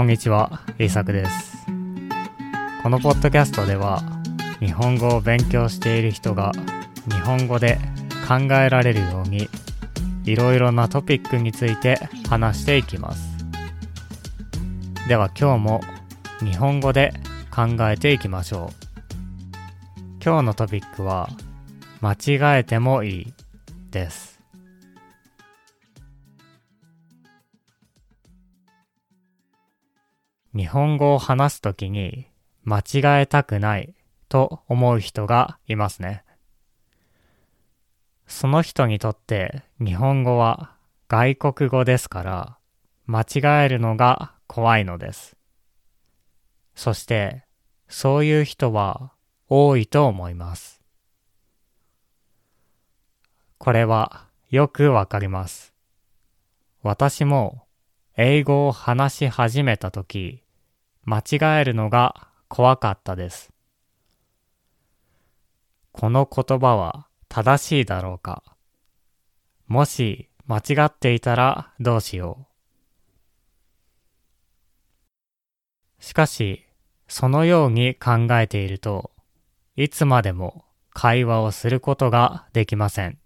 こんにちは、イーサクです。このポッドキャストでは、日本語を勉強している人が日本語で考えられるように、いろいろなトピックについて話していきます。では今日も日本語で考えていきましょう。今日のトピックは、間違えてもいいです。日本語を話すときに間違えたくないと思う人がいますね。その人にとって日本語は外国語ですから間違えるのが怖いのです。そしてそういう人は多いと思います。これはよくわかります。私も英語を話し始めたとき、間違えるのが怖かったです。この言葉は正しいだろうか？もし間違っていたらどうしよう？しかし、そのように考えていると、いつまでも会話をすることができません。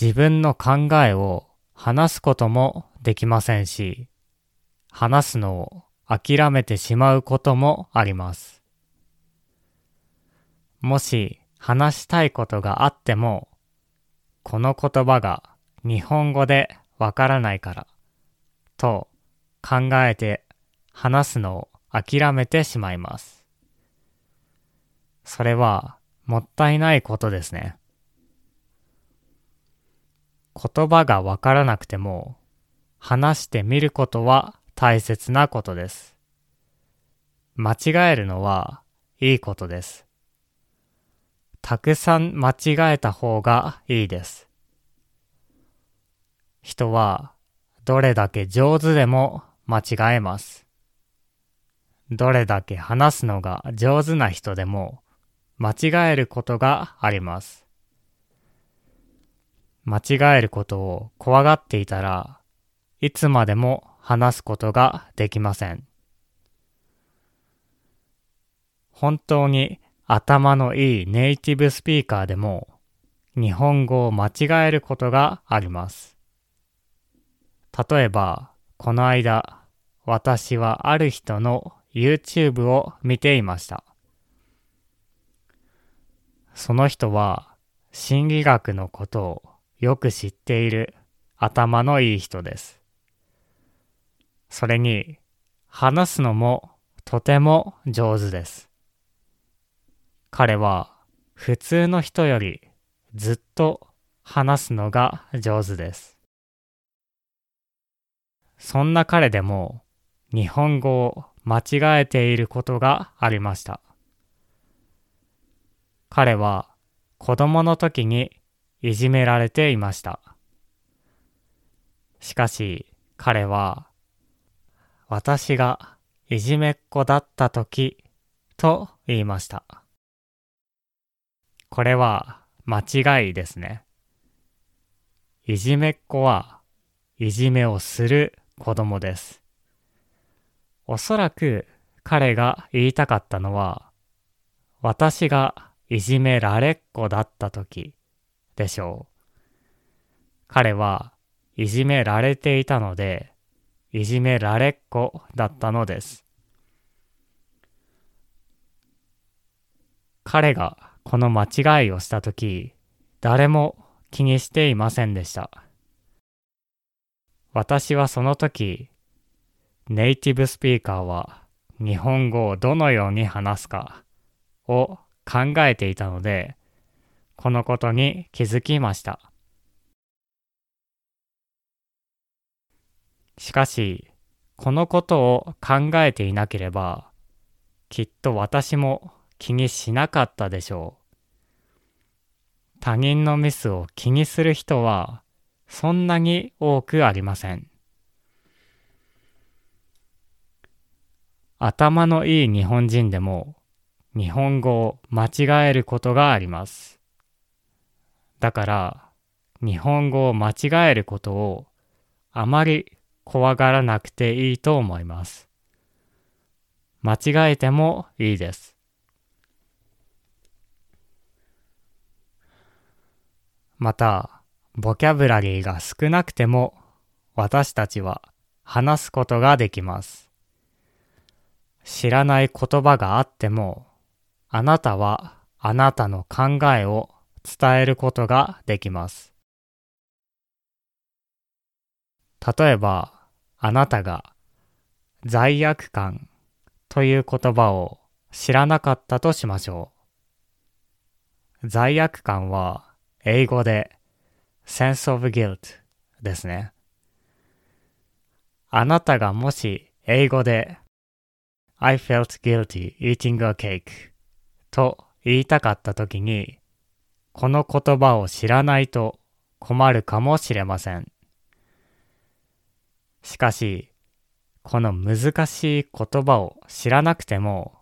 自分の考えを話すこともできませんし、話すのを諦めてしまうこともあります。もし話したいことがあっても、この言葉が日本語でわからないから、と考えて話すのを諦めてしまいます。それはもったいないことですね。言葉がわからなくても話してみることは大切なことです。間違えるのはいいことです。たくさん間違えた方がいいです。人はどれだけ上手でも間違えます。どれだけ話すのが上手な人でも間違えることがあります。間違えることを怖がっていたらいつまでも話すことができません。本当に頭のいいネイティブスピーカーでも日本語を間違えることがあります。例えば、この間、私はある人の YouTube を見ていました。その人は心理学のことをよく知っている頭のいい人です。それに、話すのもとても上手です。彼は普通の人よりずっと話すのが上手です。そんな彼でも日本語を間違えていることがありました。彼は子供の時にいじめられていました。しかし彼は私がいじめっ子だった時と言いました。これは間違いですね。いじめっ子はいじめをする子供です。おそらく彼が言いたかったのは私がいじめられっ子だった時でしょう。彼はいじめられていたのでいじめられっ子だったのです。彼がこの間違いをしたとき、誰も気にしていませんでした。私はその時、ネイティブスピーカーは日本語をどのように話すかを考えていたので、このことに気づきました。しかし、このことを考えていなければ、きっと私も気にしなかったでしょう。他人のミスを気にする人はそんなに多くありません。頭のいい日本人でも日本語を間違えることがあります。だから日本語を間違えることをあまり怖がらなくていいと思います。間違えてもいいです。また、ボキャブラリーが少なくても私たちは話すことができます。知らない言葉があっても、あなたはあなたの考えを伝えることができます。例えば、あなたが罪悪感という言葉を知らなかったとしましょう。罪悪感は英語で sense of guilt ですね。あなたがもし英語で I felt guilty eating a cake と言いたかったときにこの言葉を知らないと困るかもしれません。しかし、この難しい言葉を知らなくても、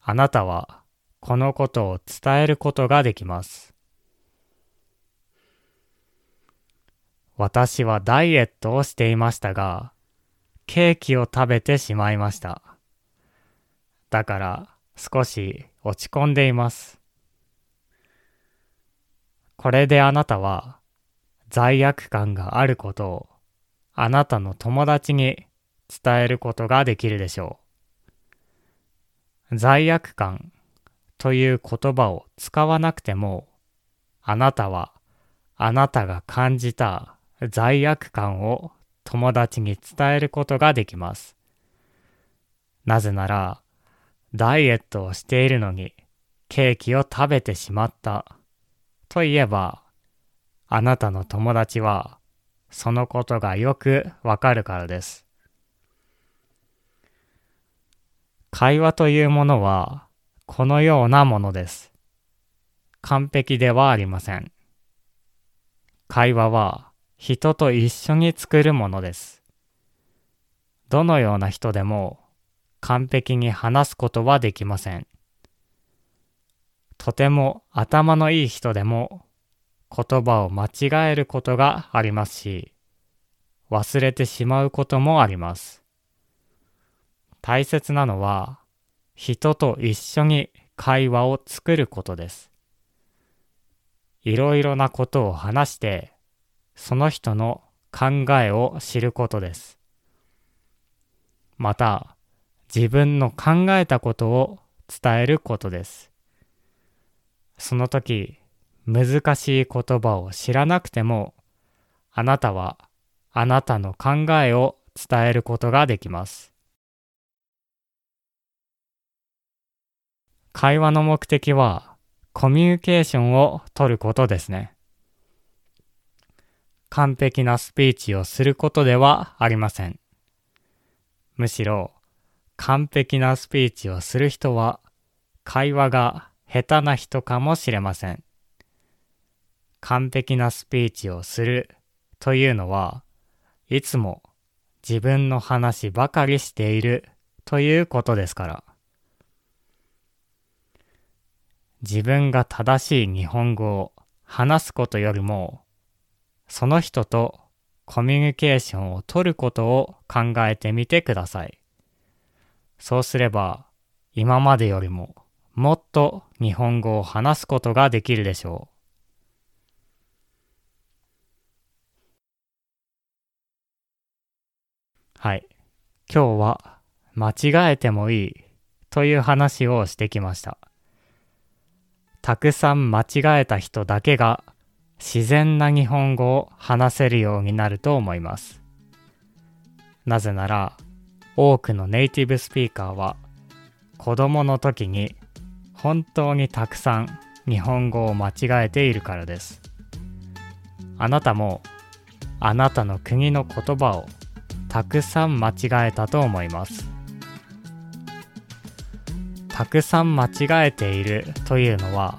あなたはこのことを伝えることができます。私はダイエットをしていましたが、ケーキを食べてしまいました。だから少し落ち込んでいます。これであなたは罪悪感があることをあなたの友達に伝えることができるでしょう。罪悪感という言葉を使わなくても、あなたはあなたが感じた罪悪感を友達に伝えることができます。なぜなら、ダイエットをしているのにケーキを食べてしまったと言えば、あなたの友達はそのことがよくわかるからです。会話というものはこのようなものです。完璧ではありません。会話は人と一緒に作るものです。どのような人でも完璧に話すことはできません。とても頭のいい人でも言葉を間違えることがありますし、忘れてしまうこともあります。大切なのは、人と一緒に会話を作ることです。いろいろなことを話して、その人の考えを知ることです。また、自分の考えたことを伝えることです。その時、難しい言葉を知らなくても、あなたはあなたの考えを伝えることができます。会話の目的はコミュニケーションを取ることですね。完璧なスピーチをすることではありません。むしろ完璧なスピーチをする人は会話が下手な人かもしれません。完璧なスピーチをするというのはいつも自分の話ばかりしているということですから。自分が正しい日本語を話すことよりも、その人とコミュニケーションを取ることを考えてみてください。そうすれば、今までよりももっと日本語を話すことができるでしょう。はい。今日は間違えてもいいという話をしてきました。たくさん間違えた人だけが自然な日本語を話せるようになると思います。なぜなら多くのネイティブスピーカーは子供の時に本当にたくさん日本語を間違えているからです。あなたもあなたの国の言葉をたくさん間違えたと思います。たくさん間違えているというのは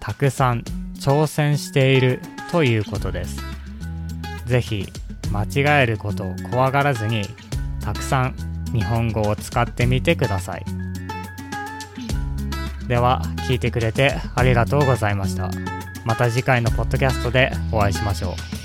たくさん挑戦しているということです。ぜひ間違えることを怖がらずにたくさん日本語を使ってみてください。では聞いてくれてありがとうございました。また次回のポッドキャストでお会いしましょう。